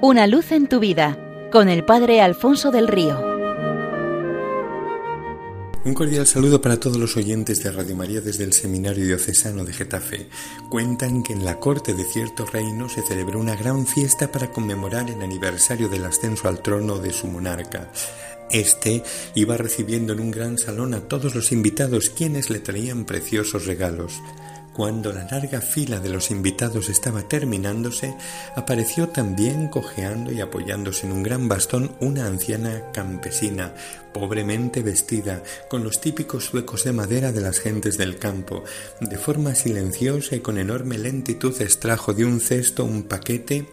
Una luz en tu vida con el Padre Alfonso del Río. Un cordial saludo para todos los oyentes de Radio María desde el Seminario Diocesano de Getafe. Cuentan que en la corte de cierto reino se celebró una gran fiesta para conmemorar el aniversario del ascenso al trono de su monarca. Este iba recibiendo en un gran salón a todos los invitados quienes le traían preciosos regalos. Cuando la larga fila de los invitados estaba terminándose, apareció también cojeando y apoyándose en un gran bastón una anciana campesina, pobremente vestida, con los típicos suecos de madera de las gentes del campo. De forma silenciosa y con enorme lentitud extrajo de un cesto un paquete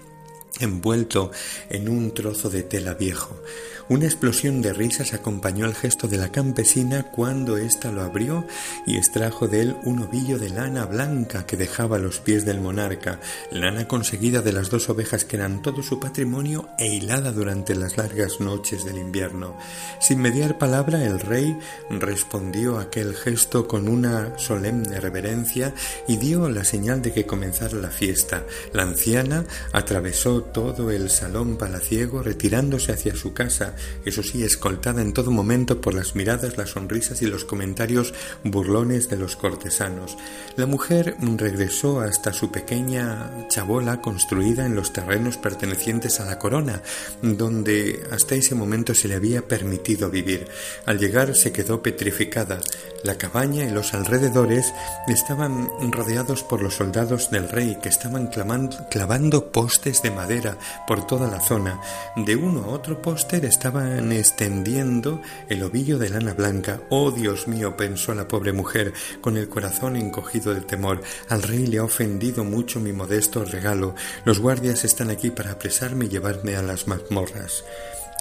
envuelto en un trozo de tela viejo. Una explosión de risas acompañó el gesto de la campesina cuando ésta lo abrió y extrajo de él un ovillo de lana blanca que dejaba a los pies del monarca, lana conseguida de las dos ovejas que eran todo su patrimonio e hilada durante las largas noches del invierno. Sin mediar palabra, el rey respondió a aquel gesto con una solemne reverencia y dio la señal de que comenzara la fiesta. La anciana atravesó todo el salón palaciego retirándose hacia su casa, eso sí, escoltada en todo momento por las miradas, las sonrisas y los comentarios burlones de los cortesanos. La mujer regresó hasta su pequeña chabola construida en los terrenos pertenecientes a la corona, donde hasta ese momento se le había permitido vivir. Al llegar se quedó petrificada. La cabaña y los alrededores estaban rodeados por los soldados del rey que estaban clavando postes de madera por toda la zona. De uno a otro póster estaban extendiendo el ovillo de lana blanca. Oh Dios mío, pensó la pobre mujer, con el corazón encogido de temor. Al rey le ha ofendido mucho mi modesto regalo. Los guardias están aquí para apresarme y llevarme a las mazmorras.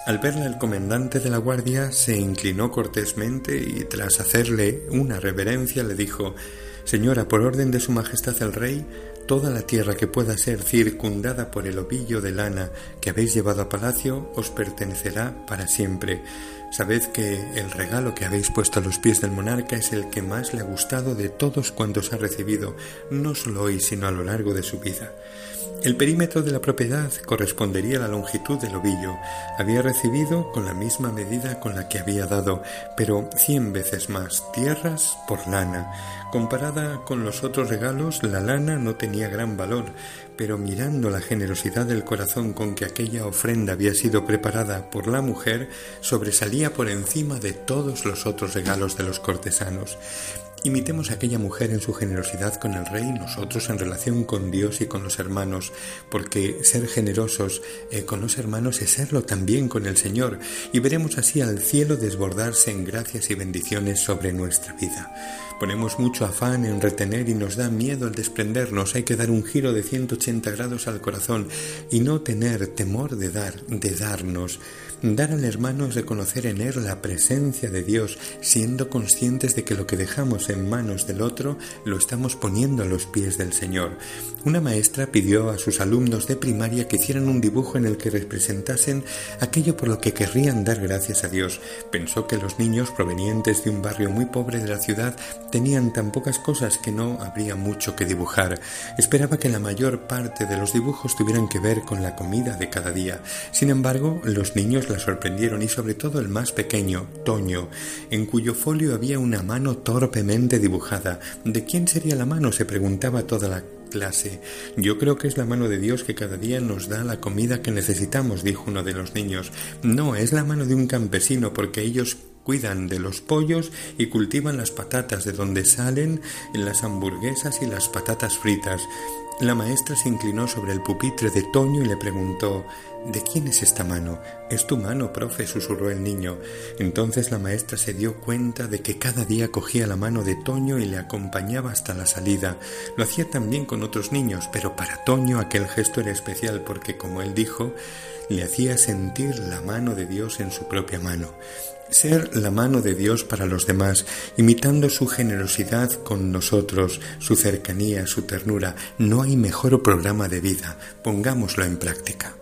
Al verla el comandante de la guardia se inclinó cortésmente y tras hacerle una reverencia le dijo Señora, por orden de Su Majestad el Rey, Toda la tierra que pueda ser circundada por el ovillo de lana que habéis llevado a palacio os pertenecerá para siempre. Sabed que el regalo que habéis puesto a los pies del monarca es el que más le ha gustado de todos cuantos ha recibido, no solo hoy, sino a lo largo de su vida. El perímetro de la propiedad correspondería a la longitud del ovillo. Había recibido con la misma medida con la que había dado, pero cien veces más tierras por lana. Comparada con los otros regalos, la lana no tenía gran valor, pero mirando la generosidad del corazón con que aquella ofrenda había sido preparada por la mujer, sobresalía por encima de todos los otros regalos de los cortesanos. Imitemos a aquella mujer en su generosidad con el Rey, nosotros en relación con Dios y con los hermanos, porque ser generosos eh, con los hermanos es serlo también con el Señor, y veremos así al cielo desbordarse en gracias y bendiciones sobre nuestra vida. Ponemos mucho afán en retener y nos da miedo el desprendernos, hay que dar un giro de 180 grados al corazón y no tener temor de dar, de darnos. Dar al hermano es reconocer en él la presencia de Dios, siendo conscientes de que lo que dejamos en manos del otro lo estamos poniendo a los pies del Señor. Una maestra pidió a sus alumnos de primaria que hicieran un dibujo en el que representasen aquello por lo que querrían dar gracias a Dios. Pensó que los niños provenientes de un barrio muy pobre de la ciudad tenían tan pocas cosas que no habría mucho que dibujar. Esperaba que la mayor parte de los dibujos tuvieran que ver con la comida de cada día. Sin embargo, los niños la sorprendieron y sobre todo el más pequeño, Toño, en cuyo folio había una mano torpemente dibujada. ¿De quién sería la mano? se preguntaba toda la clase. Yo creo que es la mano de Dios que cada día nos da la comida que necesitamos, dijo uno de los niños. No, es la mano de un campesino, porque ellos cuidan de los pollos y cultivan las patatas de donde salen las hamburguesas y las patatas fritas. La maestra se inclinó sobre el pupitre de Toño y le preguntó ¿De quién es esta mano? Es tu mano, profe, susurró el niño. Entonces la maestra se dio cuenta de que cada día cogía la mano de Toño y le acompañaba hasta la salida. Lo hacía también con otros niños, pero para Toño aquel gesto era especial porque, como él dijo, le hacía sentir la mano de Dios en su propia mano. Ser la mano de Dios para los demás, imitando su generosidad con nosotros, su cercanía, su ternura. No hay mejor programa de vida. Pongámoslo en práctica.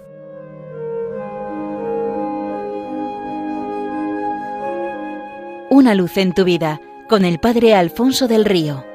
Una luz en tu vida con el Padre Alfonso del Río.